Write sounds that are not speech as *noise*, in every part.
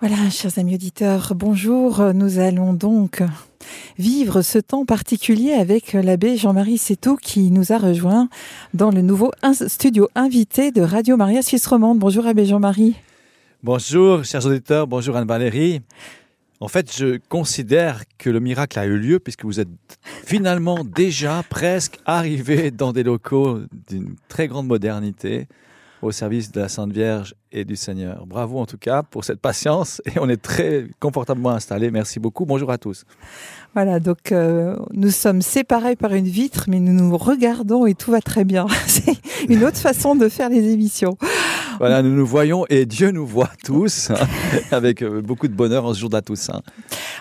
Voilà, chers amis auditeurs, bonjour. Nous allons donc vivre ce temps particulier avec l'abbé Jean-Marie Sétou qui nous a rejoint dans le nouveau studio invité de Radio Maria Suisse Romande. Bonjour abbé Jean-Marie. Bonjour, chers auditeurs, bonjour Anne-Valérie. En fait, je considère que le miracle a eu lieu puisque vous êtes finalement déjà presque arrivé dans des locaux d'une très grande modernité au service de la Sainte Vierge et du Seigneur. Bravo en tout cas pour cette patience et on est très confortablement installés. Merci beaucoup. Bonjour à tous. Voilà, donc euh, nous sommes séparés par une vitre, mais nous nous regardons et tout va très bien. *laughs* C'est une autre façon de faire les émissions. Voilà, nous nous voyons et Dieu nous voit tous, hein, avec euh, beaucoup de bonheur en ce jour Toussaint.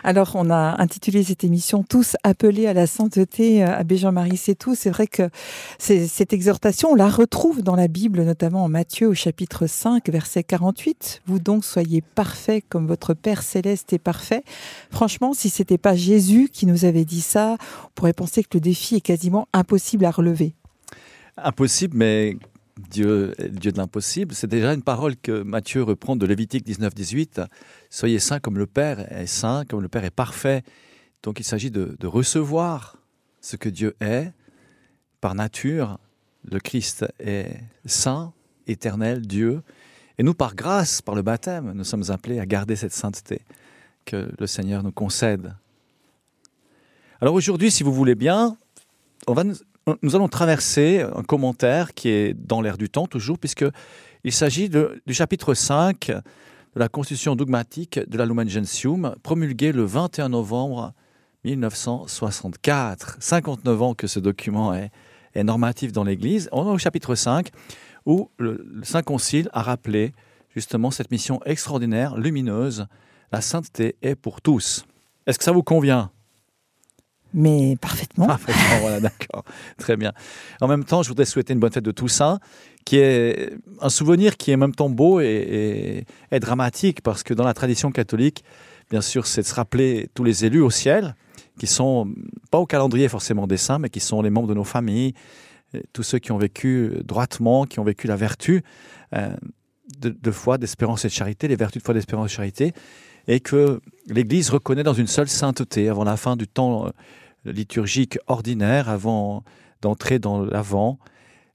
Alors, on a intitulé cette émission Tous appelés à la sainteté. Euh, Abbé Jean-Marie c'est tout. C'est vrai que cette exhortation, on la retrouve dans la Bible, notamment en Matthieu au chapitre 5, verset 48. Vous donc soyez parfaits comme votre Père céleste est parfait. Franchement, si c'était pas Jésus qui nous avait dit ça, on pourrait penser que le défi est quasiment impossible à relever. Impossible, mais Dieu Dieu de l'impossible. C'est déjà une parole que Matthieu reprend de Lévitique 19-18. Soyez saints comme le Père est saint, comme le Père est parfait. Donc il s'agit de, recevoir ce que Dieu est par nature. Le Christ est saint, éternel, Dieu. Et nous, par grâce, par le baptême, nous sommes appelés à garder cette sainteté que le Seigneur nous concède. Alors aujourd'hui, si vous voulez bien, on va nous allons traverser un commentaire qui est dans l'air du temps toujours, puisqu'il s'agit du chapitre 5 de la Constitution dogmatique de la Lumen Gentium, promulguée le 21 novembre 1964. 59 ans que ce document est, normatif dans l'Église. On est au chapitre 5, où le, le Saint Concile a rappelé justement cette mission extraordinaire, lumineuse, la sainteté est pour tous. Est-ce que ça vous convient? Mais parfaitement. Parfaitement, voilà, *laughs* d'accord. Très bien. En même temps, je voudrais souhaiter une bonne fête de Toussaint, qui est un souvenir qui est en même temps beau et, dramatique, parce que dans la tradition catholique, bien sûr, c'est de se rappeler tous les élus au ciel, qui sont pas au calendrier forcément des saints, mais qui sont les membres de nos familles, tous ceux qui ont vécu droitement, qui ont vécu la vertu euh, de, de foi, d'espérance et de charité, les vertus de foi, d'espérance et de charité, et que l'Église reconnaît dans une seule sainteté avant la fin du temps euh, liturgique ordinaire, avant d'entrer dans l'avant.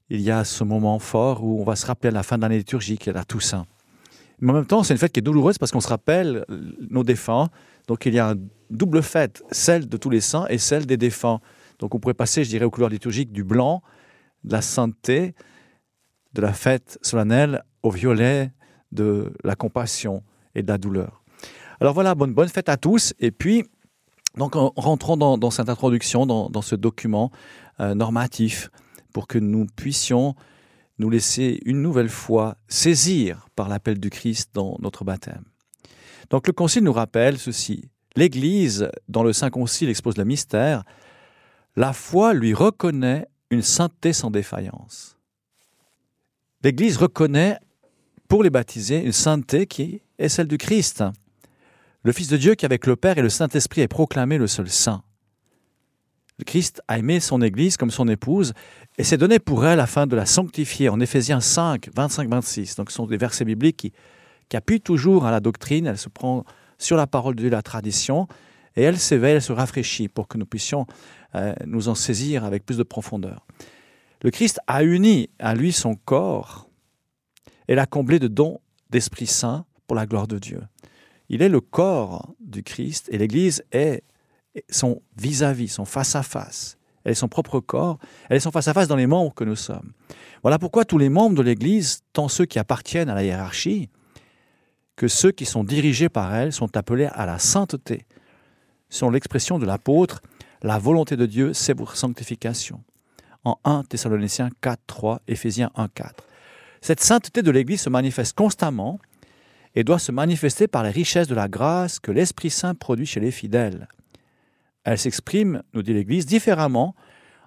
Il y a ce moment fort où on va se rappeler à la fin de l'année liturgique, à la Toussaint. Mais en même temps, c'est une fête qui est douloureuse parce qu'on se rappelle nos défunts. Donc il y a une double fête, celle de tous les saints et celle des défunts. Donc on pourrait passer, je dirais, aux couleurs liturgiques du blanc, de la sainteté, de la fête solennelle, au violet, de la compassion et de la douleur. Alors voilà, bonne, fête à tous. Et puis, donc, en rentrant dans, cette introduction, dans, ce document euh, normatif, pour que nous puissions nous laisser une nouvelle fois saisir par l'appel du Christ dans notre baptême. Donc le Concile nous rappelle ceci. L'Église, dans le Saint Concile, expose le mystère. La foi lui reconnaît une sainteté sans défaillance. L'Église reconnaît pour les baptisés une sainteté qui est celle du Christ le Fils de Dieu qui avec le Père et le Saint-Esprit est proclamé le seul Saint. Le Christ a aimé son Église comme son épouse et s'est donné pour elle afin de la sanctifier en Éphésiens 5, 25-26. Donc ce sont des versets bibliques qui, appuient toujours à la doctrine, elle se prend sur la parole de Dieu, la tradition, et elle s'éveille, elle se rafraîchit pour que nous puissions euh, nous en saisir avec plus de profondeur. Le Christ a uni à lui son corps et l'a comblé de dons d'Esprit Saint pour la gloire de Dieu. Il est le corps du Christ et l'Église est son vis-à-vis, son face-à-face. Elle est son propre corps, elle est son face-à-face dans les membres que nous sommes. Voilà pourquoi tous les membres de l'Église, tant ceux qui appartiennent à la hiérarchie que ceux qui sont dirigés par elle, sont appelés à la sainteté. Selon l'expression de l'apôtre, la volonté de Dieu, c'est pour sanctification. En 1 Thessaloniciens 4, 3, Éphésiens 1, 4. Cette sainteté de l'Église se manifeste constamment et doit se manifester par les richesses de la grâce que l'Esprit Saint produit chez les fidèles. Elle s'exprime, nous dit l'Église, différemment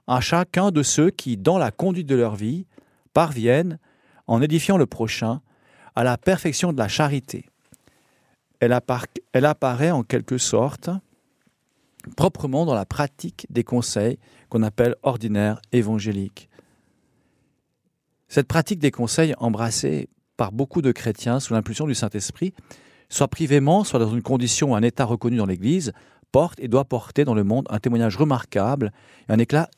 à chacun de ceux qui, dans la conduite de leur vie, parviennent, en édifiant le prochain, à la perfection de la charité. Elle, apparaît en quelque sorte proprement dans la pratique des conseils qu'on appelle ordinaires évangéliques. Cette pratique des conseils embrassée par beaucoup de chrétiens sous l'impulsion du Saint-Esprit soit privément, soit dans une condition ou un état reconnu dans l'Église, porte et doit porter dans le monde un témoignage remarquable et un, éclat,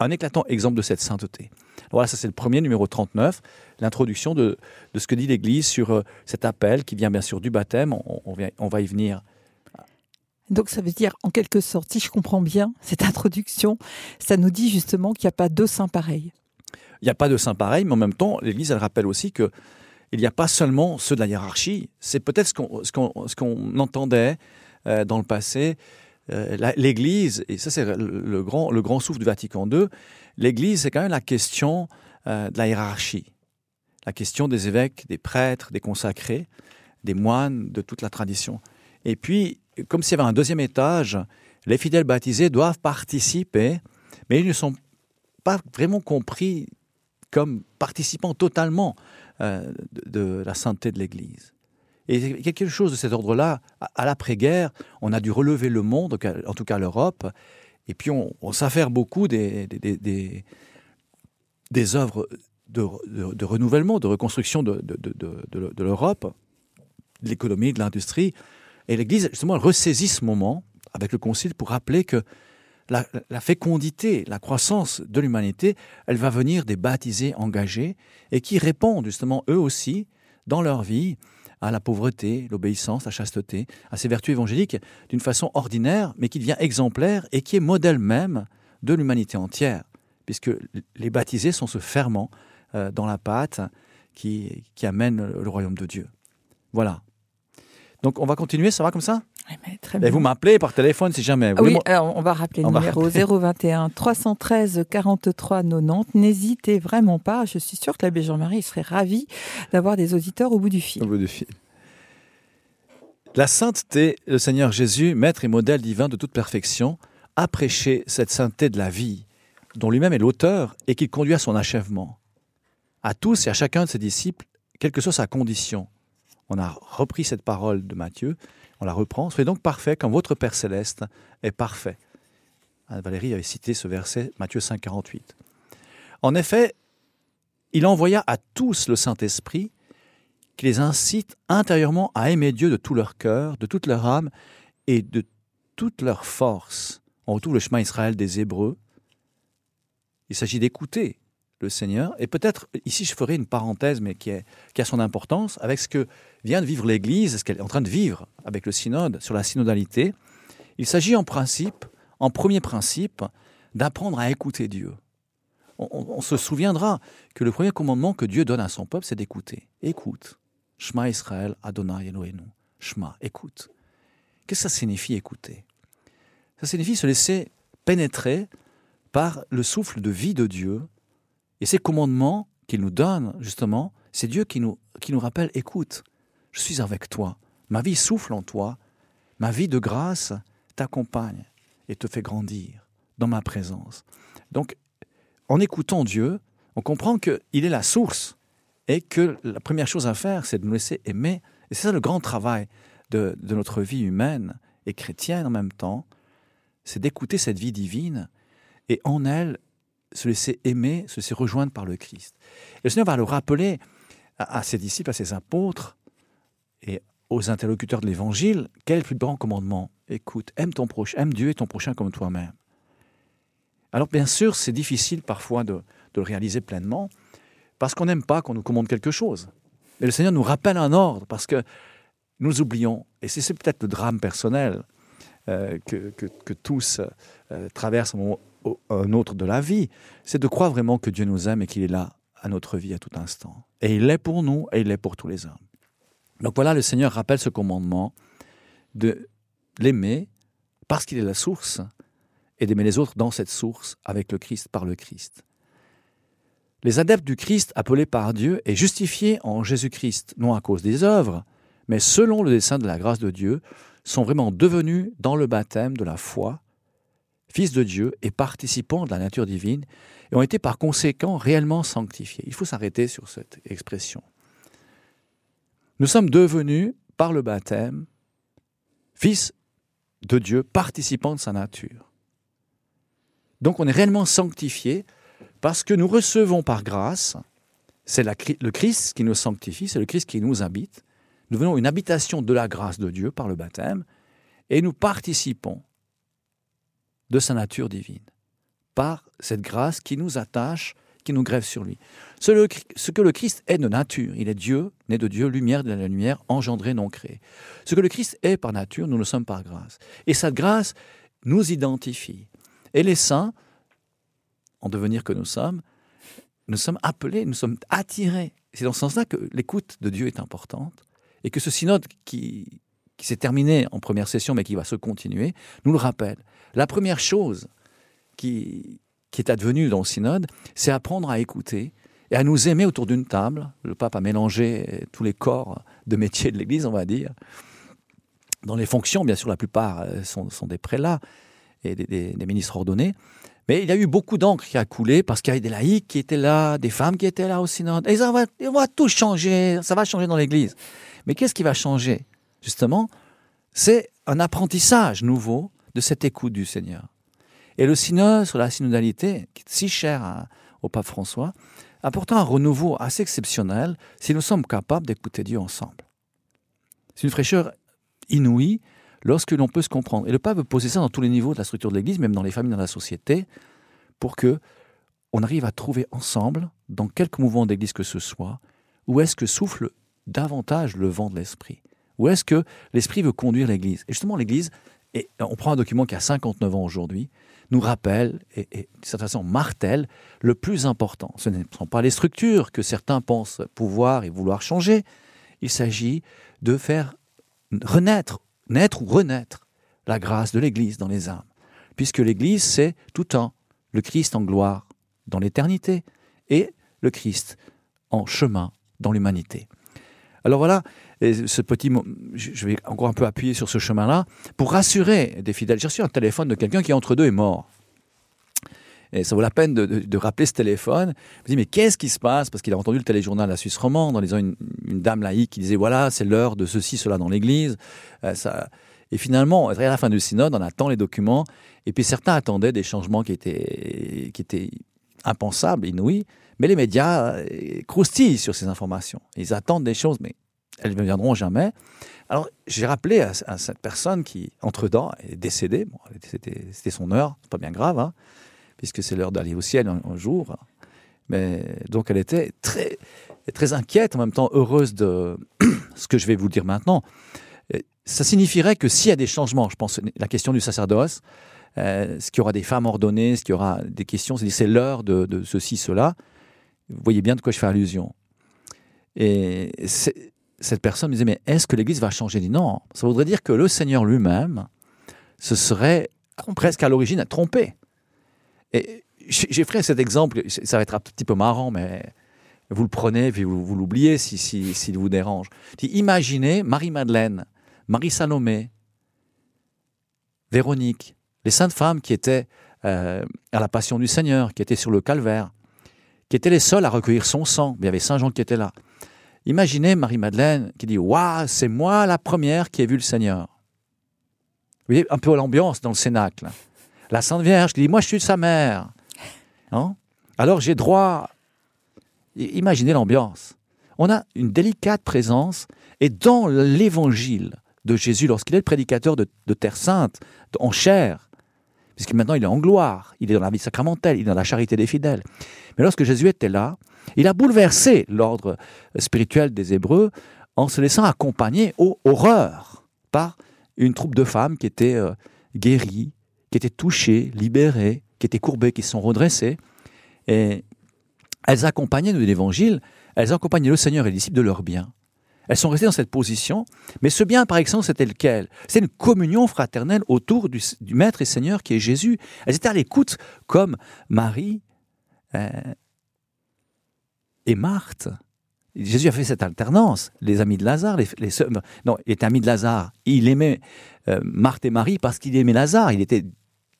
un éclatant exemple de cette sainteté. Voilà, ça c'est le premier, numéro 39, l'introduction de, ce que dit l'Église sur euh, cet appel qui vient bien sûr du baptême, on va y venir. Donc ça veut dire, en quelque sorte, si je comprends bien cette introduction, ça nous dit justement qu'il n'y a pas deux saints pareils. Il n'y a pas de saints pareils, mais en même temps, l'Église, elle rappelle aussi que il n'y a pas seulement ceux de la hiérarchie, c'est peut-être ce qu'on qu qu entendait euh, dans le passé, euh, l'Église, et ça c'est le, le, grand, le grand souffle du Vatican II, l'Église c'est quand même la question euh, de la hiérarchie, la question des évêques, des prêtres, des consacrés, des moines, de toute la tradition. Et puis, comme s'il y avait un deuxième étage, les fidèles baptisés doivent participer, mais ils ne sont pas vraiment compris comme participant totalement euh, de, la sainteté de l'Église. Et quelque chose de cet ordre-là, à l'après-guerre, on a dû relever le monde, en tout cas l'Europe, et puis on, s'affaire beaucoup des, des, des, des œuvres de, de, renouvellement, de reconstruction de, de l'Europe, de l'économie, de l'industrie. Et l'Église, justement, elle ressaisit ce moment avec le Concile pour rappeler que la, fécondité, la croissance de l'humanité, elle va venir des baptisés engagés et qui répondent justement eux aussi dans leur vie à la pauvreté, l'obéissance, la chasteté, à ces vertus évangéliques d'une façon ordinaire, mais qui devient exemplaire et qui est modèle même de l'humanité entière, puisque les baptisés sont ce ferment euh, dans la pâte qui amène le royaume de Dieu. Voilà. Donc on va continuer, ça va comme ça? Oui, très bien. Et vous m'appelez par téléphone si jamais. Ah oui, alors on va rappeler le numéro rappeler. 021 313 43 90. N'hésitez vraiment pas. Je suis sûre que l'abbé Jean-Marie serait ravi d'avoir des auditeurs au bout du fil. Au bout du fil. La sainteté, le Seigneur Jésus, maître et modèle divin de toute perfection, a prêché cette sainteté de la vie, dont lui-même est l'auteur et qu'il conduit à son achèvement. À tous et à chacun de ses disciples, quelle que soit sa condition. On a repris cette parole de Matthieu on la reprend. Soyez donc parfait comme votre Père céleste est parfait. Valérie avait cité ce verset, Matthieu 5, 48. En effet, il envoya à tous le Saint-Esprit qui les incite intérieurement à aimer Dieu de tout leur cœur, de toute leur âme et de toute leur force. On retrouve le chemin Israël des Hébreux. Il s'agit d'écouter le Seigneur. Et peut-être, ici, je ferai une parenthèse, mais qui, qui a son importance, avec ce que vient de vivre l'Église, ce qu'elle est en train de vivre avec le synode, sur la synodalité. Il s'agit en principe, en premier principe, d'apprendre à écouter Dieu. On, se souviendra que le premier commandement que Dieu donne à son peuple, c'est d'écouter. Écoute. Shema Israël, Adonai Elohenu. Shema, écoute. Qu'est-ce que ça signifie écouter? Ça signifie se laisser pénétrer par le souffle de vie de Dieu et ces commandements qu'il nous donne, justement, c'est Dieu qui nous, qui nous rappelle, écoute, je suis avec toi, ma vie souffle en toi, ma vie de grâce t'accompagne et te fait grandir dans ma présence. Donc, en écoutant Dieu, on comprend qu'il est la source et que la première chose à faire, c'est de nous laisser aimer. Et c'est ça le grand travail de, notre vie humaine et chrétienne en même temps, c'est d'écouter cette vie divine et en elle se laisser aimer, se laisser rejoindre par le Christ. Et le Seigneur va le rappeler à, à ses disciples, à ses apôtres et aux interlocuteurs de l'Évangile, quel est le plus grand commandement? Écoute, aime ton prochain, aime Dieu et ton prochain comme toi-même. Alors bien sûr, c'est difficile parfois de, le réaliser pleinement, parce qu'on n'aime pas qu'on nous commande quelque chose. Mais le Seigneur nous rappelle un ordre, parce que nous oublions, et c'est peut-être le drame personnel euh, que, tous euh, traversent au moment un autre de la vie, c'est de croire vraiment que Dieu nous aime et qu'il est là à notre vie à tout instant. Et il est pour nous et il est pour tous les hommes. Donc voilà, le Seigneur rappelle ce commandement de l'aimer parce qu'il est la source et d'aimer les autres dans cette source avec le Christ, par le Christ. Les adeptes du Christ appelés par Dieu et justifiés en Jésus-Christ, non à cause des œuvres, mais selon le dessein de la grâce de Dieu, sont vraiment devenus dans le baptême de la foi fils de Dieu et participants de la nature divine, et ont été par conséquent réellement sanctifiés. Il faut s'arrêter sur cette expression. Nous sommes devenus, par le baptême, fils de Dieu, participants de sa nature. Donc on est réellement sanctifié parce que nous recevons par grâce, c'est le Christ qui nous sanctifie, c'est le Christ qui nous habite, nous devenons une habitation de la grâce de Dieu par le baptême, et nous participons de sa nature divine, par cette grâce qui nous attache, nous grève sur lui. Ce, que le Christ est de nature, il est Dieu, né de Dieu, lumière de la lumière, engendré, non créé. Ce que le Christ est par nature, nous le sommes par grâce. Et cette grâce nous identifie. Et les saints, en devenir que nous sommes, nous sommes appelés, nous sommes attirés. C'est dans ce sens-là que l'écoute de Dieu est importante et que ce synode qui, qui s'est terminé en première session mais qui va se continuer, nous le rappelle. La première chose qui, qui est advenue dans le synode, c'est apprendre à écouter et à nous aimer autour d'une table. Le pape a mélangé tous les corps de métier de l'Église, on va dire. Dans les fonctions, bien sûr, la plupart euh, sont, des prélats et des, ministres ordonnés. Mais il y a eu beaucoup d'encre qui a coulé parce qu'il y avait des laïcs qui étaient là, des femmes qui étaient là au synode. Et ça va tout changer, ça va changer dans l'Église. Mais qu'est-ce qui va changer Justement, c'est un apprentissage nouveau de cette écoute du Seigneur. Et le synode sur la synodalité, qui est si cher au pape François, apporte un renouveau assez exceptionnel si nous sommes capables d'écouter Dieu ensemble. C'est une fraîcheur inouïe lorsque l'on peut se comprendre. Et le pape veut poser ça dans tous les niveaux de la structure de l'Église, même dans les familles, dans la société, pour que on arrive à trouver ensemble, dans quelque mouvement d'Église que ce soit, où est-ce que souffle davantage le vent de l'Esprit? Où est-ce que l'Esprit veut conduire l'Église? Et justement, l'Église, et on prend un document qui a 59 ans aujourd'hui, nous rappelle et, et de cette façon martèle le plus important. Ce ne sont pas les structures que certains pensent pouvoir et vouloir changer. Il s'agit de faire renaître naître ou renaître la grâce de l'Église dans les âmes. Puisque l'Église, c'est tout temps le Christ en gloire dans l'éternité et le Christ en chemin dans l'humanité. Alors voilà, ce petit mot, je vais encore un peu appuyer sur ce chemin-là pour rassurer des fidèles. J'ai reçu un téléphone de quelqu'un qui entre deux est mort. Et ça vaut la peine de, rappeler ce téléphone. Je me dis, mais qu'est-ce qui se passe? Parce qu'il a entendu le téléjournal La Suisse romande en disant une, une dame laïque qui disait, voilà, c'est l'heure de ceci, cela dans l'Église. Euh, ça... Et finalement, à la fin du synode, on attend les documents. Et puis certains attendaient des changements qui étaient, qui étaient impensables, inouïs. Mais les médias euh, croustillent sur ces informations. Ils attendent des choses, mais elles ne viendront jamais. Alors, j'ai rappelé à, cette personne qui, entre-temps, est décédée. Bon, c'était son heure, pas bien grave. Hein puisque c'est l'heure d'aller au ciel un, jour. Mais donc elle était très, très inquiète, en même temps heureuse de *clears throat* ce que je vais vous dire maintenant. Ça signifierait que s'il y a des changements, je pense la question du sacerdoce, euh, ce qu'il y aura des femmes ordonnées, ce qu'il y aura des questions, c'est l'heure de, de, ceci, cela. Vous voyez bien de quoi je fais allusion. Et cette personne me disait, mais est-ce que l'Église va changer? Dit non. Ça voudrait dire que le Seigneur lui-même se serait presque à l'origine trompé. Et j'ai fait cet exemple, ça va être un petit peu marrant, mais vous le prenez vous, l'oubliez s'il si, si, vous dérange. Imaginez Marie-Madeleine, Marie-Salomé, Véronique, les saintes femmes qui étaient euh, à la Passion du Seigneur, qui étaient sur le calvaire, qui étaient les seules à recueillir son sang. Il y avait Saint Jean qui était là. Imaginez Marie-Madeleine qui dit Waouh, c'est moi la première qui ai vu le Seigneur. Vous voyez un peu l'ambiance dans le Cénacle. La Sainte Vierge qui dit Moi, je suis sa mère. Hein? Alors, j'ai droit. Imaginez l'ambiance. On a une délicate présence, et dans l'évangile de Jésus, lorsqu'il est le prédicateur de, Terre Sainte, en chair, puisque maintenant il est en gloire, il est dans la vie sacramentelle, il est dans la charité des fidèles. Mais lorsque Jésus était là, il a bouleversé l'ordre spirituel des Hébreux en se laissant accompagner aux horreurs par une troupe de femmes qui étaient euh, guéries, qui étaient touchées, libérées, qui étaient courbées, qui se sont redressées. Et elles accompagnaient de l'Évangile, elles accompagnaient le Seigneur et les disciples de leur bien. Elles sont restées dans cette position, mais ce bien par exemple, c'était lequel? C'est une communion fraternelle autour du, Maître et Seigneur qui est Jésus. Elles étaient à l'écoute comme Marie euh, et Marthe. Jésus a fait cette alternance. Les amis de Lazare, les, les non, il était ami de Lazare. Il aimait euh, Marthe et Marie parce qu'il aimait Lazare. Il était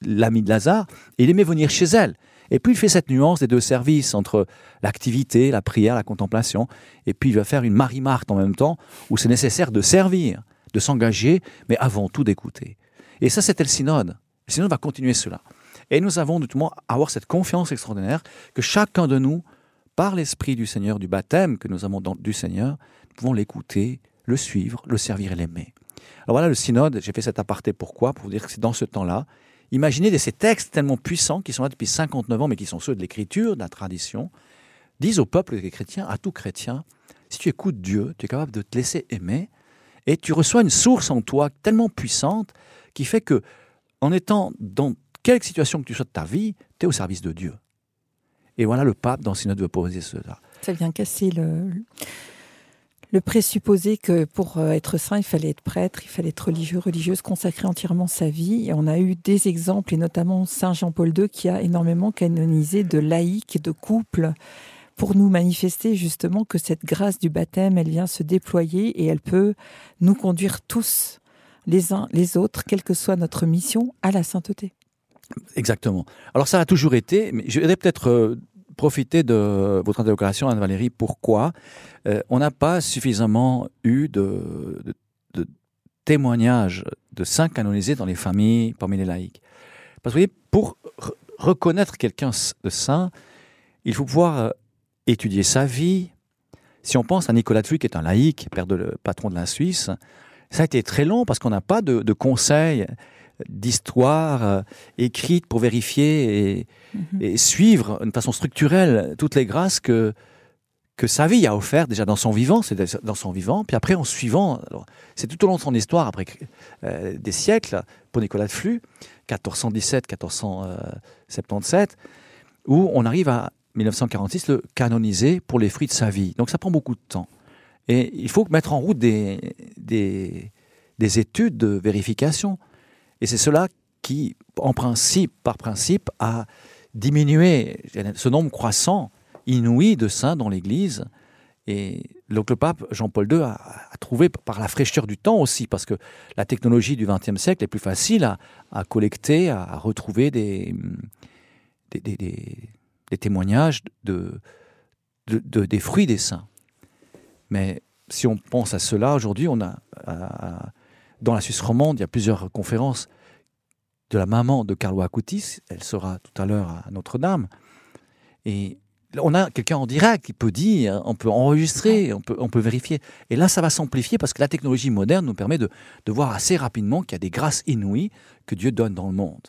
l'ami de Lazare il aimait venir chez elle. Et puis il fait cette nuance des deux services entre l'activité, la prière, la contemplation. Et puis il va faire une Marie-Marthe en même temps où c'est nécessaire de servir, de s'engager, mais avant tout d'écouter. Et ça, c'était le synode. Le synode va continuer cela. Et nous avons notamment avoir cette confiance extraordinaire que chacun de nous par l'Esprit du Seigneur, du baptême que nous avons du Seigneur, nous pouvons l'écouter, le suivre, le servir et l'aimer. Alors voilà le synode, j'ai fait cet aparté pourquoi Pour vous dire que c'est dans ce temps-là. Imaginez ces textes tellement puissants qui sont là depuis 59 ans, mais qui sont ceux de l'écriture, de la tradition, disent au peuple chrétien, à tout chrétien, si tu écoutes Dieu, tu es capable de te laisser aimer, et tu reçois une source en toi tellement puissante qui fait que, en étant dans quelque situation que tu sois de ta vie, tu es au service de Dieu. Et voilà le pape dans le synode veut poser cela. Ça vient casser le, le présupposé que pour euh, être saint, il fallait être prêtre, il fallait être religieux, religieuse, consacrer entièrement sa vie. Et on a eu des exemples, et notamment Saint Jean-Paul II qui a énormément canonisé de laïcs, de couples, pour nous manifester justement que cette grâce du baptême, elle vient se déployer et elle peut nous conduire tous, les uns les autres, quelle que soit notre mission, à la sainteté. Exactement. Alors ça a toujours été, mais je voudrais peut-être euh, profiter de votre interrogation, Anne-Valérie. Pourquoi euh, on n'a pas suffisamment eu de, témoignages de saints canonisés dans les familles, parmi les laïcs Parce que vous voyez, pour reconnaître quelqu'un de saint, il faut pouvoir euh, étudier sa vie. Si on pense à Nicolas de Flux, qui est un laïc, père de patron de la Suisse, ça a été très long parce qu'on n'a pas de conseils d'histoire euh, écrite pour vérifier mhm. et, suivre de façon structurelle toutes les grâces que, que sa vie a offert déjà dans son vivant, c'est dans son vivant, puis après en suivant, c'est tout au long de son histoire, après euh, des siècles, pour Nicolas de Flux, 1417-1477, où on arrive à 1946 le canoniser pour les fruits de sa vie. Donc ça prend beaucoup de temps. Et il faut mettre en route des, des, des études de vérification. Et c'est cela qui, en principe, par principe, a diminué ce nombre croissant, inouï de saints dans l'Église. Et donc le pape Jean-Paul II a, trouvé par la fraîcheur du temps aussi, parce que la technologie du XXe siècle est plus facile à, collecter, à, retrouver des, témoignages de, de, des fruits des saints. Mais si on pense à cela, aujourd'hui, on a, dans la Suisse romande, il y a plusieurs conférences de la maman de Carlo Acutis. Elle sera tout à l'heure à Notre-Dame. Et on a quelqu'un en direct qui peut dire, on peut enregistrer, on peut, on peut vérifier. Et là, ça va s'amplifier parce que la technologie moderne nous permet de, voir assez rapidement qu'il y a des grâces inouïes que Dieu donne dans le monde.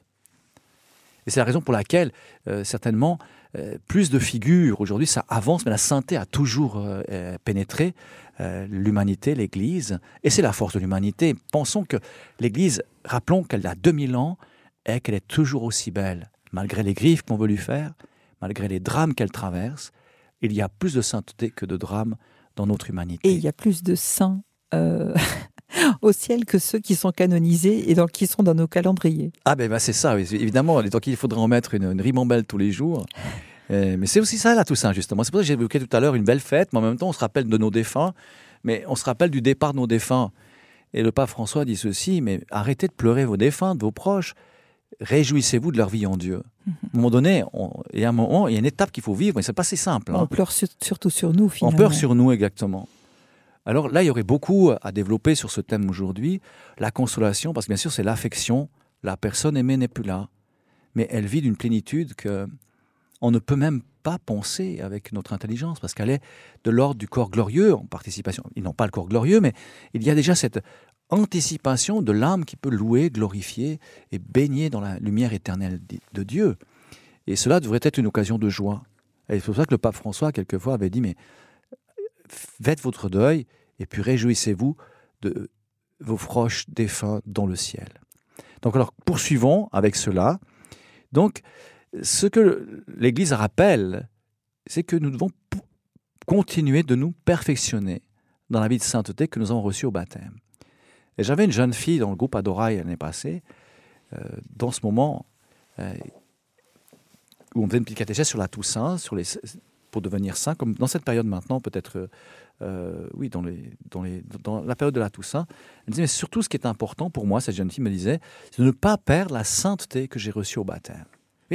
Et c'est la raison pour laquelle, euh, certainement, euh, plus de figures, aujourd'hui ça avance, mais la sainteté a toujours euh, pénétré euh, l'humanité, l'Église, et c'est la force de l'humanité. Pensons que l'Église, rappelons qu'elle a 2000 ans et qu'elle est toujours aussi belle, malgré les griffes qu'on veut lui faire, malgré les drames qu'elle traverse. Il y a plus de sainteté que de drames dans notre humanité. Et il y a plus de saints euh, *laughs* au ciel que ceux qui sont canonisés et donc qui sont dans nos calendriers. Ah ben, ben c'est ça, évidemment. Donc il faudrait en mettre une, une ribambelle tous les jours. Euh, mais c'est aussi ça la Toussaint, justement. C'est pour ça que j'ai évoqué tout à l'heure une belle fête, mais en même temps, on se rappelle de nos défunts, mais on se rappelle du départ de nos défunts. Et le pape François dit ceci, mais arrêtez de pleurer vos défunts, de vos proches. Réjouissez-vous de leur vie en Dieu. Mhm. À un moment donné, il y a un moment, il y a une étape qu'il faut vivre, mais c'est pas si simple. Hein. On pleure surtout sur nous, finalement. On pleure sur nous, exactement. Alors là, il y aurait beaucoup à développer sur ce thème aujourd'hui. La consolation, parce que bien sûr, c'est l'affection. La personne aimée n'est plus là. Mais elle vit d'une plénitude que on ne peut même pas penser avec notre intelligence, parce qu'elle est de l'ordre du corps glorieux en participation. Ils n'ont pas le corps glorieux, mais il y a déjà cette anticipation de l'âme qui peut louer, glorifier et baigner dans la lumière éternelle de Dieu. Et cela devrait être une occasion de joie. Et c'est pour ça que le pape François, quelquefois, avait dit, mais faites votre deuil et puis réjouissez-vous de vos proches défunts dans le ciel. Donc alors, poursuivons avec cela. Donc, ce que l'Église rappelle, c'est que nous devons continuer de nous perfectionner dans la vie de sainteté que nous avons reçue au baptême. Et j'avais une jeune fille dans le groupe Adoraï l'année passée, euh, dans ce moment euh, où on faisait une petite catéchèse sur la Toussaint, pour devenir saint, comme dans cette période maintenant, peut-être, euh, oui, dans, dans, la période de la Toussaint. Elle disait, mais surtout ce qui est important pour moi, cette jeune fille me disait, c'est de ne pas perdre la sainteté que j'ai reçue au baptême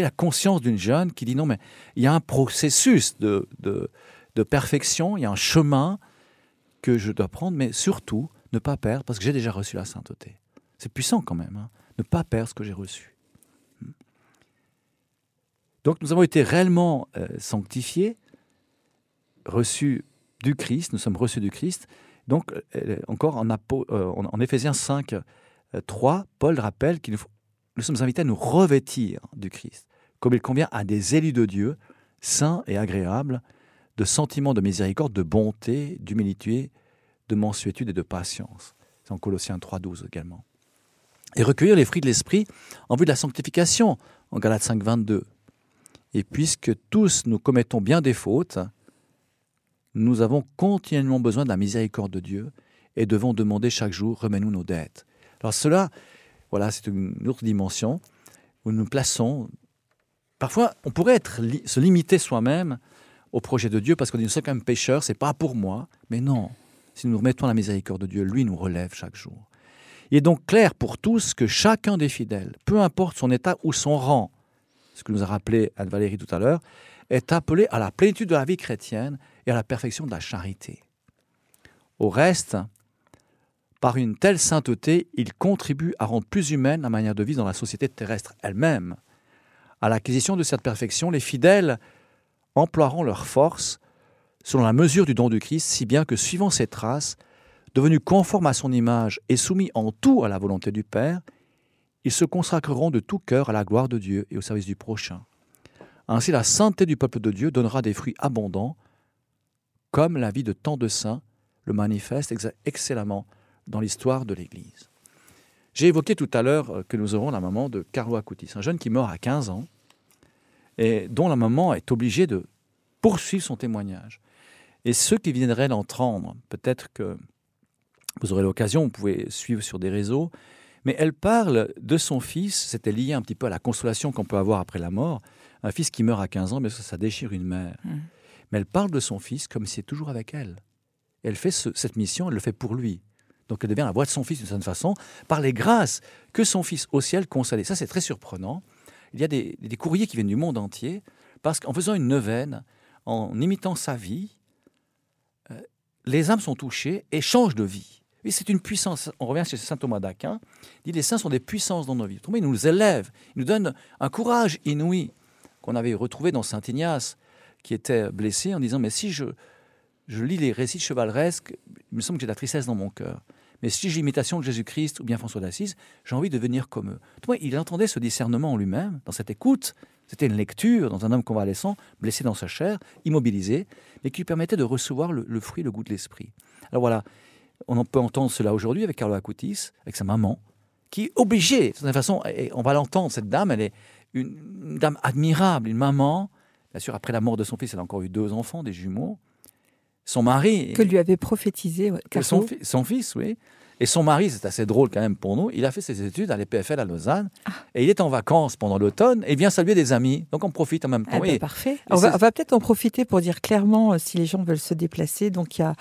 la conscience d'une jeune qui dit non, mais il y a un processus de, de, perfection, il y a un chemin que je dois prendre, mais surtout ne pas perdre, parce que j'ai déjà reçu la sainteté. C'est puissant quand même, hein, ne pas perdre ce que j'ai reçu. Donc nous avons été réellement euh, sanctifiés, reçus du Christ, nous sommes reçus du Christ, Donc, encore en, en Éphésiens 5, 3, Paul rappelle que nous, nous sommes invités à nous revêtir du Christ, comme il convient à des élus de Dieu, saints et agréables, de sentiments de miséricorde, de bonté, d'humilité, de mansuétude et de patience. C'est en Colossiens 3.12 également. Et recueillir les fruits de l'esprit en vue de la sanctification, en Galates 5.22. Et puisque tous nous commettons bien des fautes, nous avons continuellement besoin de la miséricorde de Dieu et devons demander chaque jour, remets-nous nos dettes. Alors cela, voilà, c'est une autre dimension où nous plaçons. Parfois, on pourrait se limiter soi-même au projet de Dieu parce qu'on dit nous sommes quand même pécheurs, c'est pas pour moi. Mais non, si nous remettons la miséricorde de Dieu, lui nous relève chaque jour. Il est donc clair pour tous que chacun des fidèles, peu importe son état ou son rang, ce que nous a rappelé Anne-Valérie tout à l'heure, est appelé à la plénitude de la vie chrétienne et à la perfection de la charité. Au reste, par une telle sainteté, il contribue à rendre plus humaine la manière de vivre dans la société terrestre elle-même. À l'acquisition de cette perfection, les fidèles emploieront leurs forces selon la mesure du don du Christ, si bien que, suivant ses traces, devenus conformes à son image et soumis en tout à la volonté du Père, ils se consacreront de tout cœur à la gloire de Dieu et au service du prochain. Ainsi la sainteté du peuple de Dieu donnera des fruits abondants, comme la vie de tant de saints le manifeste excellemment dans l'histoire de l'Église. J'ai évoqué tout à l'heure euh, que nous aurons la maman de Carlo Acutis, un jeune qui meurt à 15 ans et dont la maman est obligée de poursuivre son témoignage. Et ceux qui viendraient l'entendre, peut-être que vous aurez l'occasion, vous pouvez suivre sur des réseaux, mais elle parle de son fils, c'était lié un petit peu à la consolation qu'on peut avoir après la mort, un fils qui meurt à 15 ans, mais ça, ça déchire une mère. Mmh. Mais elle parle de son fils comme si c'est toujours avec elle. Elle fait cette mission, elle le fait pour lui. Donc elle devient la voix de son fils d'une certaine façon, par les grâces que son fils au ciel concède. ça, c'est très surprenant. Il y a des, courriers qui viennent du monde entier, parce qu'en faisant une neuvaine, en imitant sa vie, euh, les âmes sont touchées et changent de vie. Et c'est une puissance. On revient chez saint Thomas d'Aquin. Il dit les saints sont des puissances dans nos vies. Ils nous élèvent, ils nous donnent un courage inouï qu'on avait retrouvé dans saint Ignace, qui était blessé en disant Mais si je, je lis les récits chevaleresques, il me semble que j'ai de la tristesse dans mon cœur. Mais si j'ai l'imitation de Jésus-Christ ou bien François d'Assise, j'ai envie de devenir comme eux. il entendait ce discernement en lui-même, dans cette écoute. C'était une lecture dans un homme convalescent, blessé dans sa chair, immobilisé, mais qui lui permettait de recevoir le, fruit, le goût de l'esprit. Alors voilà, on peut entendre cela aujourd'hui avec Carlo Acutis, avec sa maman, qui est obligée, de toute façon, et on va l'entendre, cette dame, elle est une, dame admirable, une maman. Bien sûr, après la mort de son fils, elle a encore eu deux enfants, des jumeaux son mari. Que lui avait prophétisé son, son, fils, oui. Et son mari, c'est assez drôle quand même pour nous, il a fait ses études à l'EPFL à Lausanne ah. et il est en vacances pendant l'automne et vient saluer des amis. Donc on profite en même temps. Ah ben, parfait. On va, peut-être en profiter pour dire clairement euh, si les gens veulent se déplacer. Donc il y a,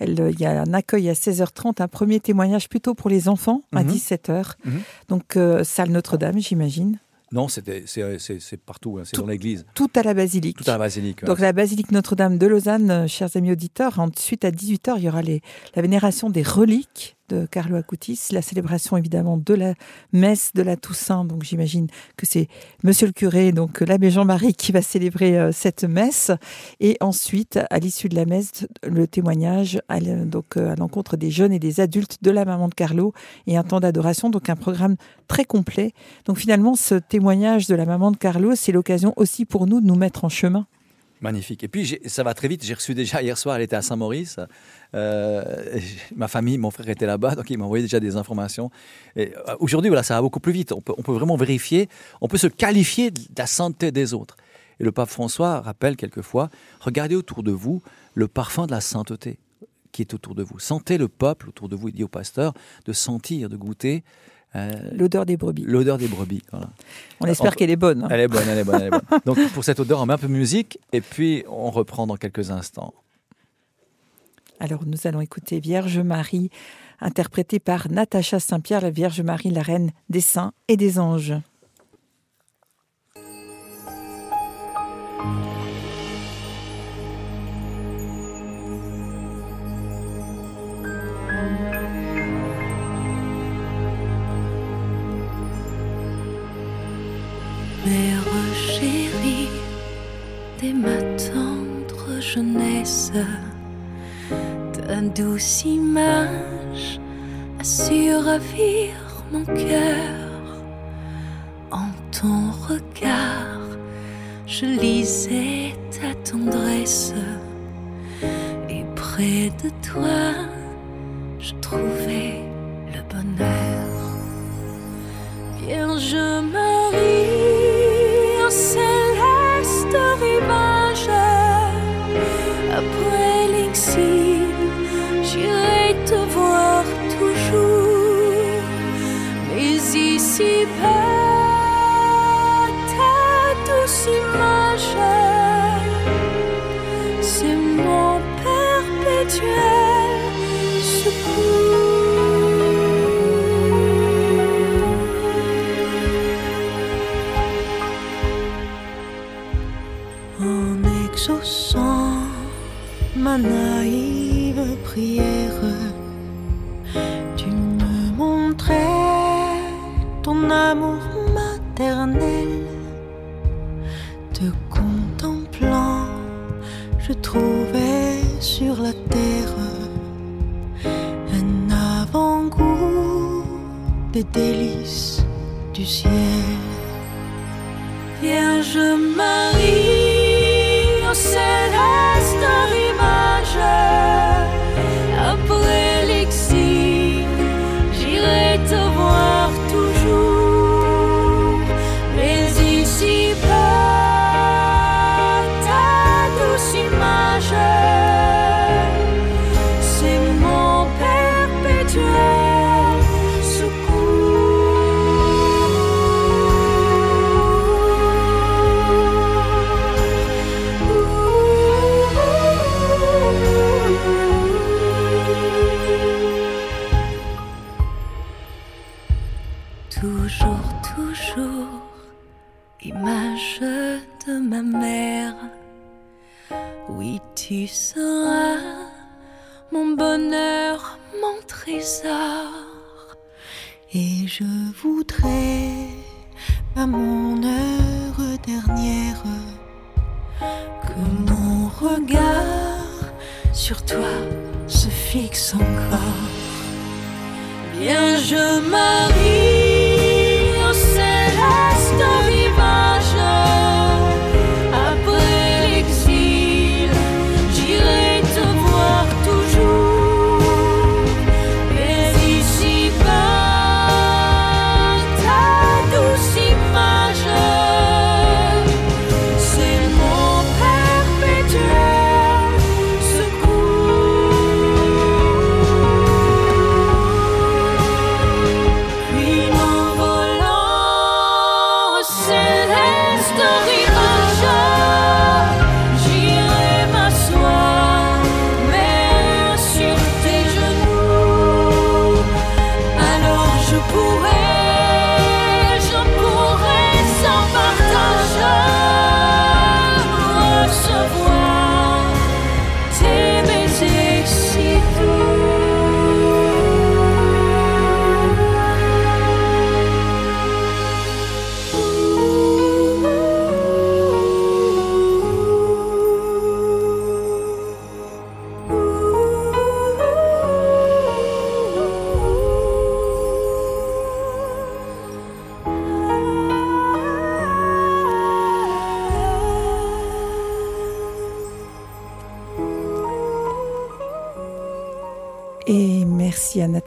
il y a un accueil à 16h30, un premier témoignage plutôt pour les enfants à 17h. Mhm. Mhm. Donc euh, salle Notre-Dame, j'imagine. Non, c'est partout, hein, c'est dans l'église. Tout à la basilique. Tout à la basilique. Donc la basilique Notre-Dame de Lausanne, euh, chers amis auditeurs. Ensuite, à 18h, il y aura les, la vénération des reliques de Carlo Acutis, la célébration évidemment de la messe de la Toussaint. Donc j'imagine que c'est Monsieur le curé, donc l'abbé Jean-Marie, qui va célébrer euh, cette messe. Et ensuite, à l'issue de la messe, le témoignage donc euh, à l'encontre des jeunes et des adultes de la maman de Carlo et un temps d'adoration. Donc un programme très complet. Donc finalement, ce témoignage de la maman de Carlo, c'est l'occasion aussi pour nous de nous mettre en chemin Magnifique. Et puis, ça va très vite. J'ai reçu déjà hier soir, elle était à Saint-Maurice. Euh, ma famille, mon frère était là-bas, donc il m'a envoyé déjà des informations. Euh, aujourd'hui, voilà, ça va beaucoup plus vite. On peut, vraiment vérifier, on peut se qualifier de la santé des autres. Et le pape François rappelle quelquefois, regardez autour de vous le parfum de la sainteté qui est autour de vous. Sentez le peuple autour de vous, il dit au pasteur, de sentir, de goûter euh, l'odeur des brebis. L'odeur des brebis, On espère qu'elle est bonne. Hein. Elle est bonne, elle est bonne, elle est bonne. *laughs* Donc pour cette odeur, on met un peu de musique et puis on reprend dans quelques instants. Alors nous allons écouter Vierge Marie, interprétée par Natacha Saint-Pierre, la Vierge Marie, la reine des saints et des anges. Jeunesse, ta douce image a su ravir mon cœur. En ton regard, je lisais ta tendresse. Et près de toi, je trouvais le bonheur. Vierge Marie,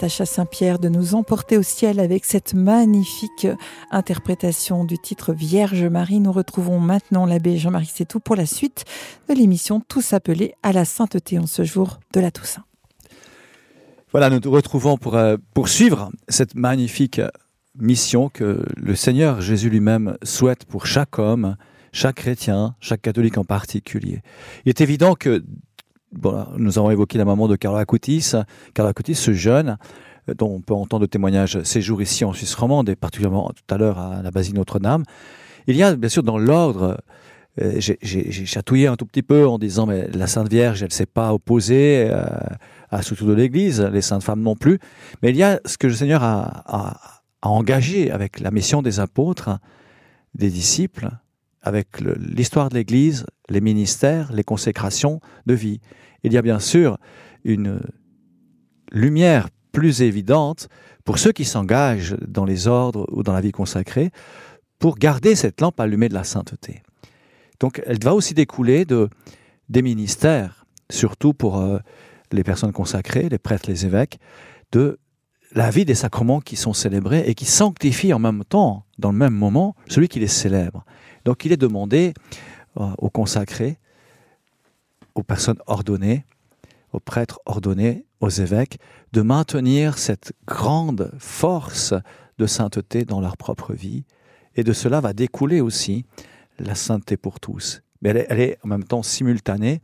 Natacha Saint-Pierre de nous emporter au ciel avec cette magnifique interprétation du titre Vierge Marie. Nous retrouvons maintenant l'abbé Jean-Marie Sétou pour la suite de l'émission Tous appelés à la sainteté en ce jour de la Toussaint. Voilà, nous nous retrouvons pour euh, poursuivre cette magnifique mission que le Seigneur Jésus lui-même souhaite pour chaque homme, chaque chrétien, chaque catholique en particulier. Il est évident que Nous avons évoqué la maman de Carla Acutis. Carla Acutis, ce jeune, euh, dont on peut entendre le témoignage séjour ici en Suisse romande et particulièrement tout à l'heure à la basilique Notre-Dame. Il y a bien sûr dans l'ordre, euh, j'ai chatouillé un tout petit peu en disant mais la Sainte Vierge, elle ne s'est pas opposée euh, à ce de l'Église, les saintes femmes non plus. Mais il y a ce que le Seigneur a engagé avec la mission des apôtres, des disciples, avec l'histoire de l'Église, les ministères, les consécrations de vie. Il y a bien sûr une lumière plus évidente pour ceux qui s'engagent dans les ordres ou dans la vie consacrée pour garder cette lampe allumée de la sainteté. Donc elle va aussi découler de, des ministères, surtout pour euh, les personnes consacrées, les prêtres, les évêques, de la vie des sacrements qui sont célébrés et qui sanctifient en même temps, dans le même moment, celui qui les célèbre. Donc il est demandé euh, aux consacrés, aux personnes ordonnées, aux prêtres ordonnés, aux évêques, de maintenir cette grande force de sainteté dans leur propre vie. Et de cela va découler aussi la sainteté pour tous. Mais elle est, en même temps simultanée.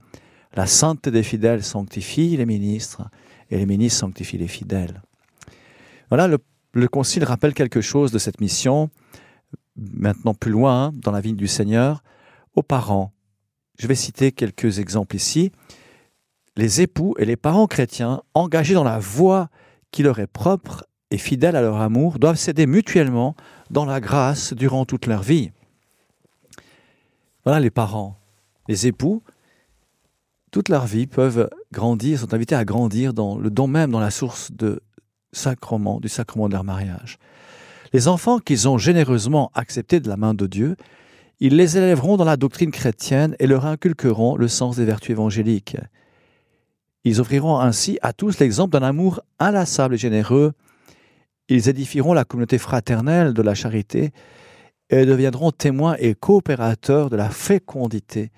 La sainteté des fidèles sanctifie les ministres et les ministres sanctifient les fidèles. Voilà, le, le Concile rappelle quelque chose de cette mission, maintenant plus loin dans la vie du Seigneur, aux parents. Je vais citer quelques exemples ici. Les époux et les parents chrétiens engagés dans la voie qui leur est propre et fidèles à leur amour doivent s'aider mutuellement dans la grâce durant toute leur vie. Voilà les parents, les époux, toute leur vie peuvent grandir, sont invités à grandir dans le don même, dans la source de sacrement, du sacrement de leur mariage. Les enfants qu'ils ont généreusement acceptés de la main de Dieu, ils les élèveront dans la doctrine chrétienne et leur inculqueront le sens des vertus évangéliques. Ils offriront ainsi à tous l'exemple d'un amour inlassable et généreux. Ils édifieront la communauté fraternelle de la charité et deviendront témoins et coopérateurs de la fécondité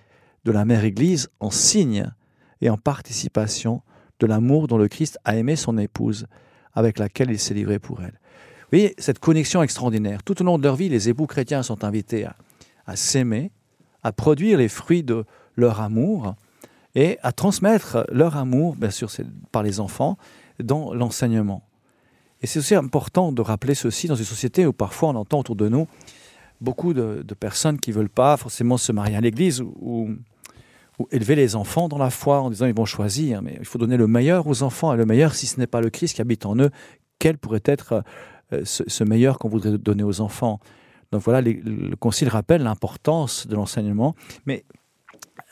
de la Mère Église en signe et en participation de l'amour dont le Christ a aimé son épouse, avec laquelle il s'est livré pour elle. Vous voyez, cette connexion extraordinaire. Tout au long de leur vie, les époux chrétiens sont invités à, à s'aimer, à produire les fruits de leur amour et à transmettre leur amour, bien sûr, par les enfants, dans l'enseignement. Et c'est aussi important de rappeler ceci dans une société où parfois on entend autour de nous beaucoup de, personnes qui ne veulent pas forcément se marier à l'église ou, élever les enfants dans la foi en disant ils vont choisir, mais il faut donner le meilleur aux enfants, et le meilleur, si ce n'est pas le Christ qui habite en eux, quel pourrait être euh, ce, meilleur qu'on voudrait donner aux enfants? Donc voilà, le Concile rappelle l'importance de l'enseignement, mais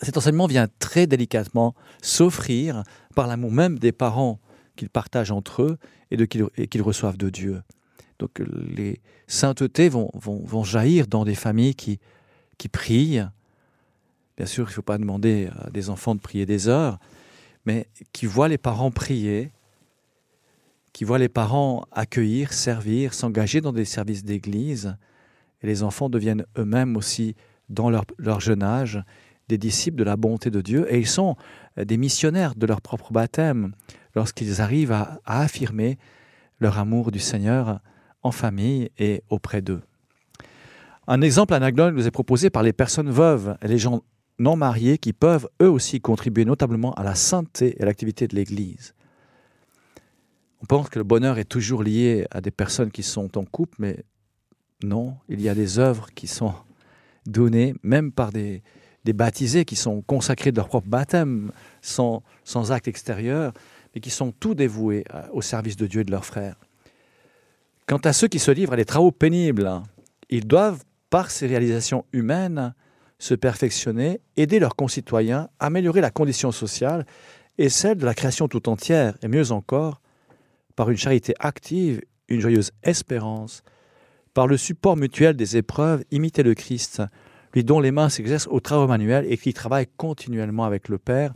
cet enseignement vient très délicatement s'offrir par l'amour même des parents qu'ils partagent entre eux et qu'ils qu reçoivent de Dieu. Donc les saintetés vont jaillir dans des familles qui, qui prient. Bien sûr, il ne faut pas demander à des enfants de prier des heures, mais qui voient les parents prier, qui voient les parents accueillir, servir, s'engager dans des services d'église, et les enfants deviennent eux-mêmes aussi, dans leur, jeune âge, des disciples de la bonté de Dieu, et ils sont des missionnaires de leur propre baptême lorsqu'ils arrivent à, affirmer leur amour du Seigneur en famille et auprès d'eux. Un exemple anaclone nous est proposé par les personnes veuves et les gens non mariés qui peuvent eux aussi contribuer notablement à la sainteté et à l'activité de l'Église. On pense que le bonheur est toujours lié à des personnes qui sont en couple, mais non, il y a des œuvres qui sont données même par des, baptisés qui sont consacrés de leur propre baptême sans, sans acte extérieur, mais qui sont tout dévoués au service de Dieu et de leurs frères. Quant à ceux qui se livrent à des travaux pénibles, ils doivent, par ces réalisations humaines, se perfectionner, aider leurs concitoyens, améliorer la condition sociale et celle de la création tout entière, et mieux encore, par une charité active, une joyeuse espérance, par le support mutuel des épreuves, imiter le Christ, lui dont les mains s'exercent au travail manuel et qui travaille continuellement avec le Père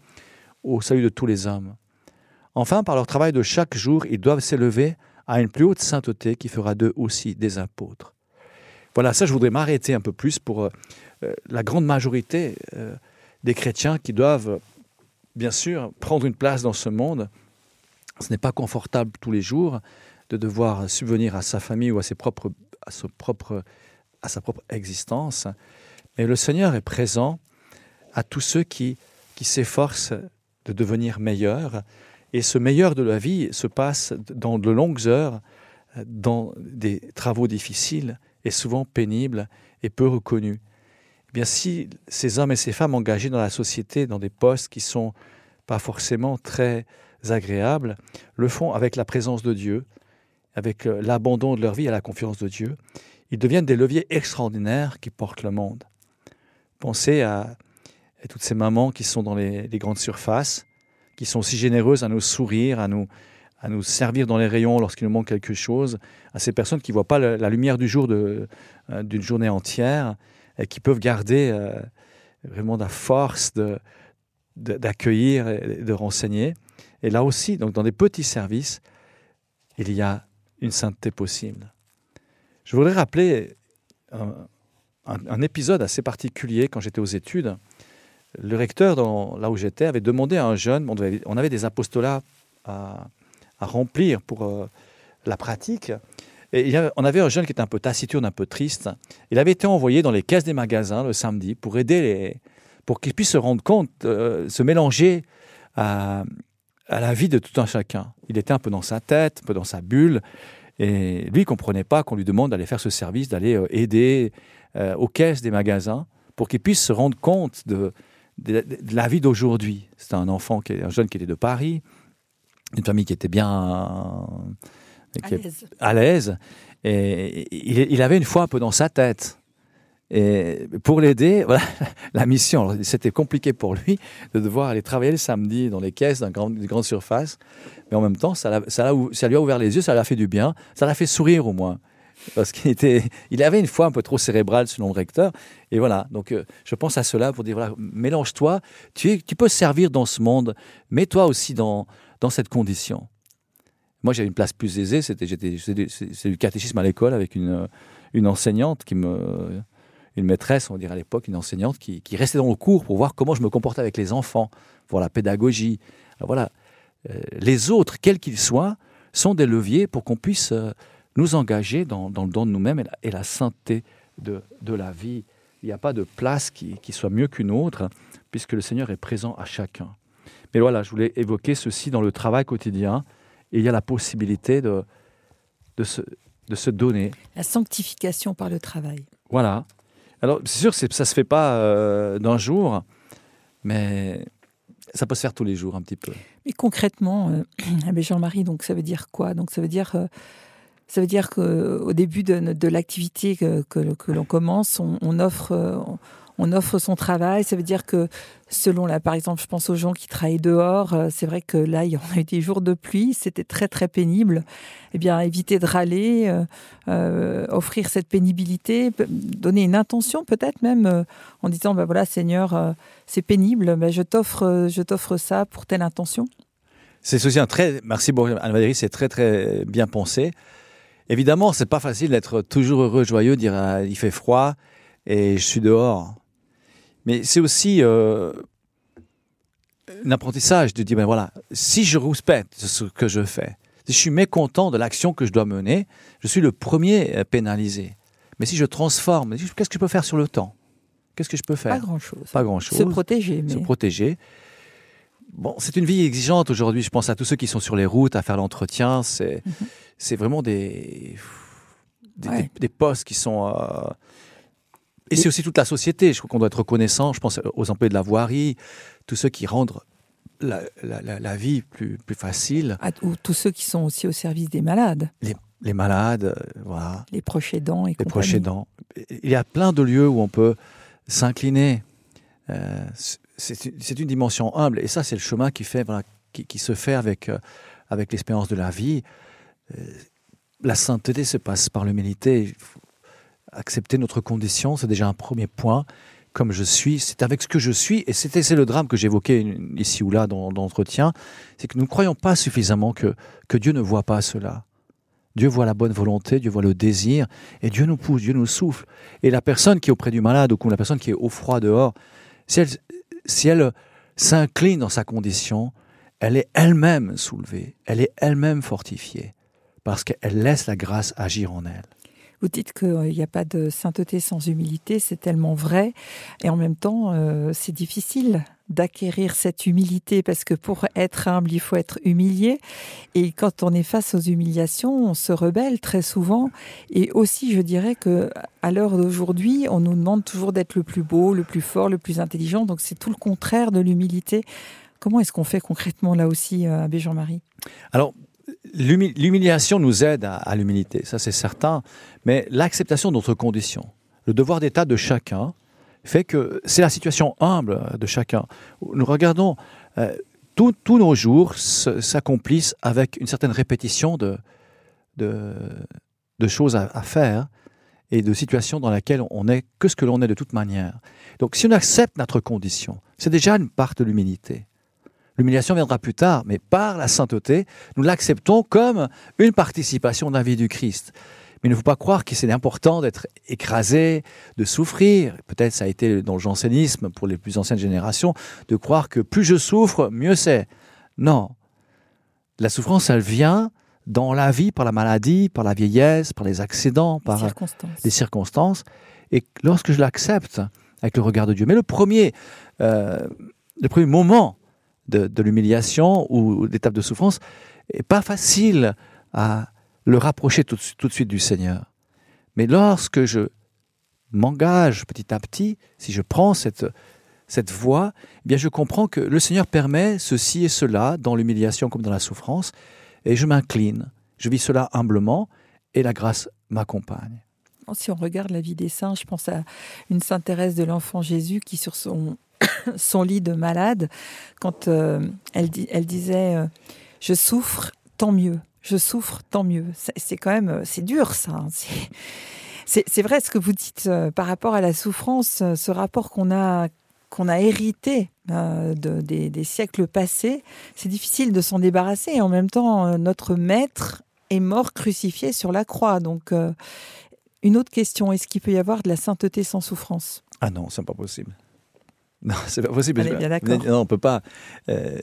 au salut de tous les hommes. Enfin, par leur travail de chaque jour, ils doivent s'élever à une plus haute sainteté qui fera d'eux aussi des apôtres. Voilà, ça je voudrais m'arrêter un peu plus pour euh, la grande majorité euh, des chrétiens qui doivent, bien sûr, prendre une place dans ce monde. Ce n'est pas confortable tous les jours de devoir subvenir à sa famille ou à, ses propres, à, sa propre existence. Mais le Seigneur est présent à tous ceux qui, qui s'efforcent de devenir meilleurs, et ce meilleur de la vie se passe dans de longues heures, dans des travaux difficiles et souvent pénibles et peu reconnus. Eh bien si ces hommes et ces femmes engagés dans la société, dans des postes qui sont pas forcément très agréables, le font avec la présence de Dieu, avec l'abandon de leur vie à la confiance de Dieu, ils deviennent des leviers extraordinaires qui portent le monde. Pensez à, toutes ces mamans qui sont dans les, grandes surfaces, qui sont si généreuses à nous sourire, à nous, à nous servir dans les rayons lorsqu'il nous manque quelque chose, à ces personnes qui ne voient pas la, lumière du jour de- euh, d'une journée entière et qui peuvent garder euh, vraiment la force de- de- d'accueillir et de renseigner. Et là aussi, donc dans des petits services, il y a une sainteté possible. Je voudrais rappeler un, épisode assez particulier quand j'étais aux études. Le recteur, dans- là où j'étais, avait demandé à un jeune, on, avait des apostolats à, remplir pour euh, la pratique, et il on avait un jeune qui était un peu taciturne, un peu triste. Il avait été envoyé dans les caisses des magasins le samedi pour aider les, pour qu'il puisse se rendre compte, euh, se mélanger à, à la vie de tout un chacun. Il était un peu dans sa tête, un peu dans sa bulle, et lui, il comprenait pas qu'on lui demande d'aller faire ce service, d'aller euh, aider euh, aux caisses des magasins, pour qu'il puisse se rendre compte de, de, de la vie d'aujourd'hui. C'était un enfant, qui, un jeune qui était de Paris, une famille qui était bien À qui- l'aise. à l'aise. Et il, il avait une foi un peu dans sa tête. Et pour l'aider, *laughs* voilà, la mission, c'était compliqué pour lui de devoir aller travailler le samedi dans les caisses d'une grande, grande surface. Mais en même temps, ça, ça, ça lui a ouvert les yeux, ça l'a fait du bien, ça l'a fait sourire au moins. Parce qu'il était, il avait une foi un peu trop cérébrale selon le recteur. Et voilà, donc euh, je pense à cela pour dire, voilà, mélange-toi, tu, tu peux servir dans ce monde, mets-toi aussi dans, dans cette condition. Moi, j'avais une place plus aisée, c'était, j'étais, c'est du catéchisme à l'école avec une, une enseignante qui me, une maîtresse, on dire à l'époque, une enseignante qui, qui restait dans le cours pour voir comment je me comportais avec les enfants, pour la pédagogie. Alors voilà, Euh, les autres, quels qu'ils soient, sont des leviers pour qu'on puisse euh, nous engager dans, dans le don de nous-mêmes et la, et la sainteté de, de la vie. Il n'y a pas de place qui, qui soit mieux qu'une autre, puisque le Seigneur est présent à chacun. Mais voilà, je voulais évoquer ceci dans le travail quotidien, et il y a la possibilité de, de, se, de se donner. La sanctification par le travail. Voilà. Alors, c'est sûr ça ne se fait pas euh, d'un jour, mais ça peut se faire tous les jours un petit peu. Mais concrètement, euh, *clears throat* Jean-Marie, donc ça veut dire quoi? Donc ça veut dire, euh, ça veut dire qu'au début de, l'activité que, que- l'on commence, on, offre, on offre son travail. Ça veut dire que selon la, par exemple, je pense aux gens qui travaillent dehors. euh, C'est vrai que là, il y a eu des jours de pluie, c'était très très pénible. Eh bien, éviter de râler, euh, euh, offrir cette pénibilité, donner une intention peut-être même en disant, ben voilà, Seigneur, c'est pénible, ben je t'offre, je t'offre ça pour telle intention. C'est aussi un très. Merci Anne-Valérie, c'est très très bien pensé. Évidemment, c'est pas facile d'être toujours heureux, joyeux, dire ah, il fait froid et je suis dehors. Mais c'est aussi euh, un apprentissage de dire ben voilà, si je respecte ce que je fais, si je suis mécontent de l'action que je dois mener, je suis le premier pénalisé. Mais si je transforme, qu'est-ce que je peux faire sur le temps? Qu'est-ce que je peux Pas faire grand-chose. Pas grand-chose Se protéger, mais se protéger. Bon, c'est une vie exigeante aujourd'hui. Je pense à tous ceux qui sont sur les routes à faire l'entretien. C'est, c'est vraiment des, des, Ouais. des- des postes qui sont. euh, Et c'est aussi toute la société. Je crois qu'on doit être reconnaissant. Je pense aux employés de la voirie, tous ceux qui rendent la, la- la- la vie plus, plus facile. ou tous ceux qui sont aussi au service des malades, Les malades, euh, voilà, les proches aidants et les compagnie. proches aidants. Il y a plein de lieux où on peut s'incliner. Euh, c'est une- c'est une dimension humble. Et ça, c'est le chemin qui, fait, voilà, qui, qui se fait avec, euh, avec l'expérience de la vie. Euh, la sainteté se passe par l'humilité. Il faut Accepter notre condition, c'est déjà un premier point. Comme je suis, c'est avec ce que je suis. Et c'était c'est le drame que j'évoquais ici ou là dans, l'entretien. C'est que nous ne croyons pas suffisamment que, que Dieu ne voit pas cela. Dieu voit la bonne volonté, Dieu voit le désir, et Dieu nous pousse, Dieu nous souffle. Et la personne qui est auprès du malade, ou la personne qui est au froid dehors, si elle, si elle s'incline dans sa condition, elle est elle-même soulevée, elle est elle-même fortifiée, parce qu'elle laisse la grâce agir en elle. Vous dites qu'il n'y a pas de sainteté sans humilité, c'est tellement vrai. Et en même temps, euh, c'est difficile d'acquérir cette humilité parce que pour être humble, il faut être humilié. Et quand on est face aux humiliations, on se rebelle très souvent. Et aussi, je dirais que à l'heure d'aujourd'hui, on nous demande toujours d'être le plus beau, le plus fort, le plus intelligent. Donc c'est tout le contraire de l'humilité. Comment est-ce qu'on fait concrètement là aussi, euh, Abbé Jean-Marie? Alors, l'humiliation nous aide à, l'humilité, ça c'est certain, mais l'acceptation de notre condition, le devoir d'état de chacun, fait que c'est la situation humble de chacun. Nous regardons euh, tous nos jours se- s'accomplissent avec une certaine répétition de, choses à, à faire et de situations dans lesquelles on est que ce que l'on est de toute manière. Donc si on accepte notre condition, c'est déjà une part de l'humilité. L'humiliation viendra plus tard, mais par la sainteté, nous l'acceptons comme une participation de la vie du Christ. Mais il ne faut pas croire que c'est important d'être écrasé, de souffrir. Peut-être ça a été dans le jansénisme pour les plus anciennes générations, de croire que plus je souffre, mieux c'est. Non. La souffrance, elle vient dans la vie par la maladie, par la vieillesse, par les accidents, par circonstances. les circonstances. Et lorsque je l'accepte avec le regard de Dieu. Mais le premier, euh, le premier moment de, l'humiliation ou d'étape de souffrance n'est pas facile à le rapprocher tout, de suite- tout de suite du Seigneur. Mais lorsque je m'engage petit à petit, si je prends cette, cette voie, eh bien je comprends que le Seigneur permet ceci et cela dans l'humiliation comme dans la souffrance, et je m'incline. Je vis cela humblement, et la grâce m'accompagne. Si on regarde la vie des saints, je pense à une sainte Thérèse de l'Enfant Jésus qui, sur son, *coughs* son lit de malade, quand euh, elle, disait euh, Je souffre, tant mieux. Je souffre, tant mieux. C'est quand même, euh, c'est dur ça. hein. C'est- vrai ce que vous dites par rapport à la souffrance, ce rapport qu'on a a hérité de- des, siècles passés, c'est difficile de s'en débarrasser. Et en même temps, notre maître est mort crucifié sur la croix. Donc, une autre question, est-ce qu'il peut y avoir de la sainteté sans souffrance? Ah non, c'est pas possible. Non, *laughs* c'est pas possible. On bien d'accord. Non, on peut pas. Euh,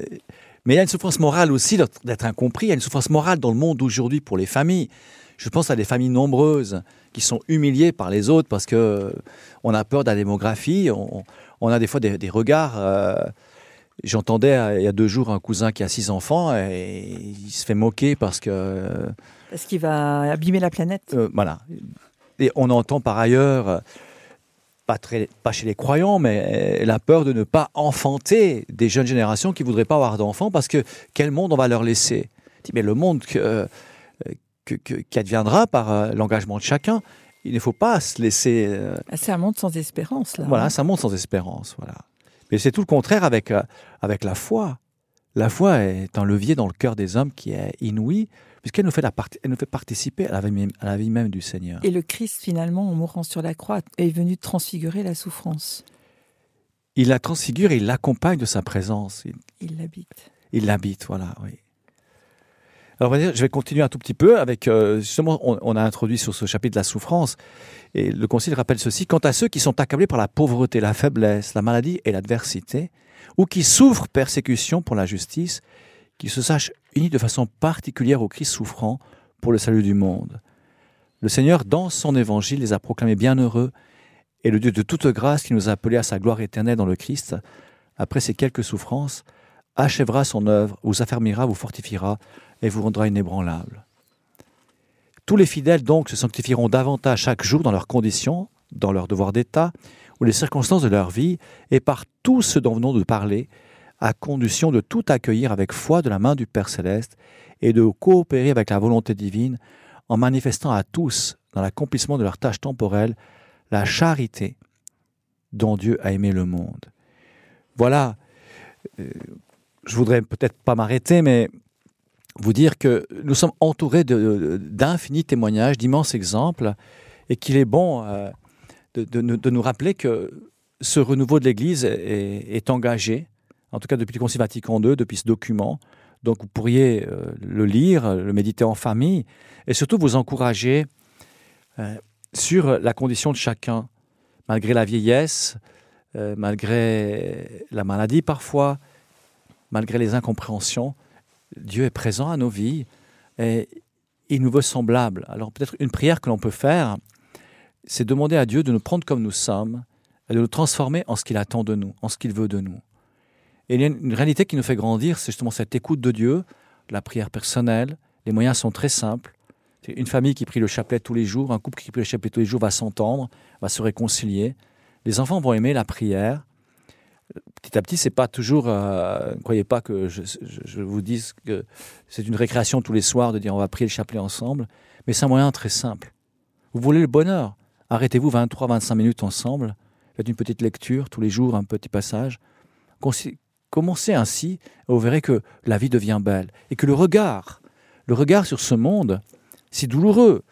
mais il y a une souffrance morale aussi d'être incompris. Il y a une souffrance morale dans le monde d'aujourd'hui pour les familles. Je pense à des familles nombreuses qui sont humiliées par les autres parce que euh, on a peur de la démographie. On, on a des fois des, des regards. euh, J'entendais il y a deux jours un cousin qui a six enfants et il se fait moquer parce que Est-ce qu'il va abîmer la planète euh, voilà. Et on entend par ailleurs, pas, très, pas chez les croyants, mais euh, la peur de ne pas enfanter des jeunes générations qui ne voudraient pas avoir d'enfants parce que quel monde on va leur laisser? Mais le monde que, euh, que- que- qui adviendra par euh, l'engagement de chacun, il ne faut pas se laisser. Ah, C'est un monde sans espérance, là. voilà, hein. ça monte sans espérance. Voilà. Mais c'est tout le contraire avec, avec la foi. La foi est un levier dans le cœur des hommes qui est inouï, puisqu'elle nous, fait la parti- elle nous fait participer à la, vie même, à la vie même du Seigneur. Et le Christ, finalement, en mourant sur la croix, est venu transfigurer la souffrance. Il la transfigure et il l'accompagne de sa présence. Il- Il l'habite. Il l'habite, voilà, oui. Alors, on va dire, je vais continuer un tout petit peu avec, euh, justement, on, on a introduit sur ce chapitre la souffrance, et le Concile rappelle ceci, quant à ceux qui sont accablés par la pauvreté, la faiblesse, la maladie et l'adversité, ou qui souffrent persécution pour la justice, qu'ils se sachent unis de façon particulière au Christ souffrant pour le salut du monde. Le Seigneur, dans son évangile, les a proclamés bienheureux, et le Dieu de toute grâce qui nous a appelés à sa gloire éternelle dans le Christ, après ces quelques souffrances, achèvera son œuvre, vous affermira, vous fortifiera et vous rendra inébranlable. Tous les fidèles donc se sanctifieront davantage chaque jour dans leurs conditions, dans leurs devoirs d'État ou les circonstances de leur vie, et par tout ce dont venons de parler, à condition de tout accueillir avec foi de la main du Père céleste et de coopérer avec la volonté divine en manifestant à tous, dans l'accomplissement de leurs tâches temporelles, la charité dont Dieu a aimé le monde. Voilà, euh, je voudrais peut-être pas m'arrêter, mais vous dire que nous sommes entourés d'infinis témoignages, d'immenses exemples, et qu'il est bon euh, de, nous- rappeler que ce renouveau de l'Église est engagé, en tout cas depuis le Concile Vatican II, depuis ce document. Donc vous pourriez euh, le lire, le méditer en famille, et surtout vous encourager euh, sur la condition de chacun, malgré la vieillesse, euh, malgré la maladie parfois, malgré les incompréhensions, Dieu est présent à nos vies et il nous veut semblables. Alors peut-être une prière que l'on peut faire, c'est demander à Dieu de nous prendre comme nous sommes et de nous transformer en ce qu'il attend de nous, en ce qu'il veut de nous. Et il y a une réalité qui nous fait grandir, c'est justement cette écoute de Dieu, la prière personnelle. Les moyens sont très simples. Une famille qui prie le chapelet tous les jours, un couple qui prie le chapelet tous les jours va s'entendre, va se réconcilier. Les enfants vont aimer la prière. Petit à petit, c'est pas toujours. euh, ne croyez pas que je vous dise que c'est une récréation tous les soirs de dire on va prier le chapelet ensemble, mais c'est un moyen très simple. Vous voulez le bonheur Arrêtez-vous 23-25 minutes ensemble, faites une petite lecture tous les jours, un petit passage. Commencez ainsi, vous verrez que la vie devient belle. Et que le regard, le regard sur ce monde, si douloureux,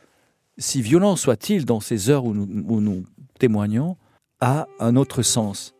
si violent soit-il dans ces heures où nous, où nous témoignons, a un autre sens.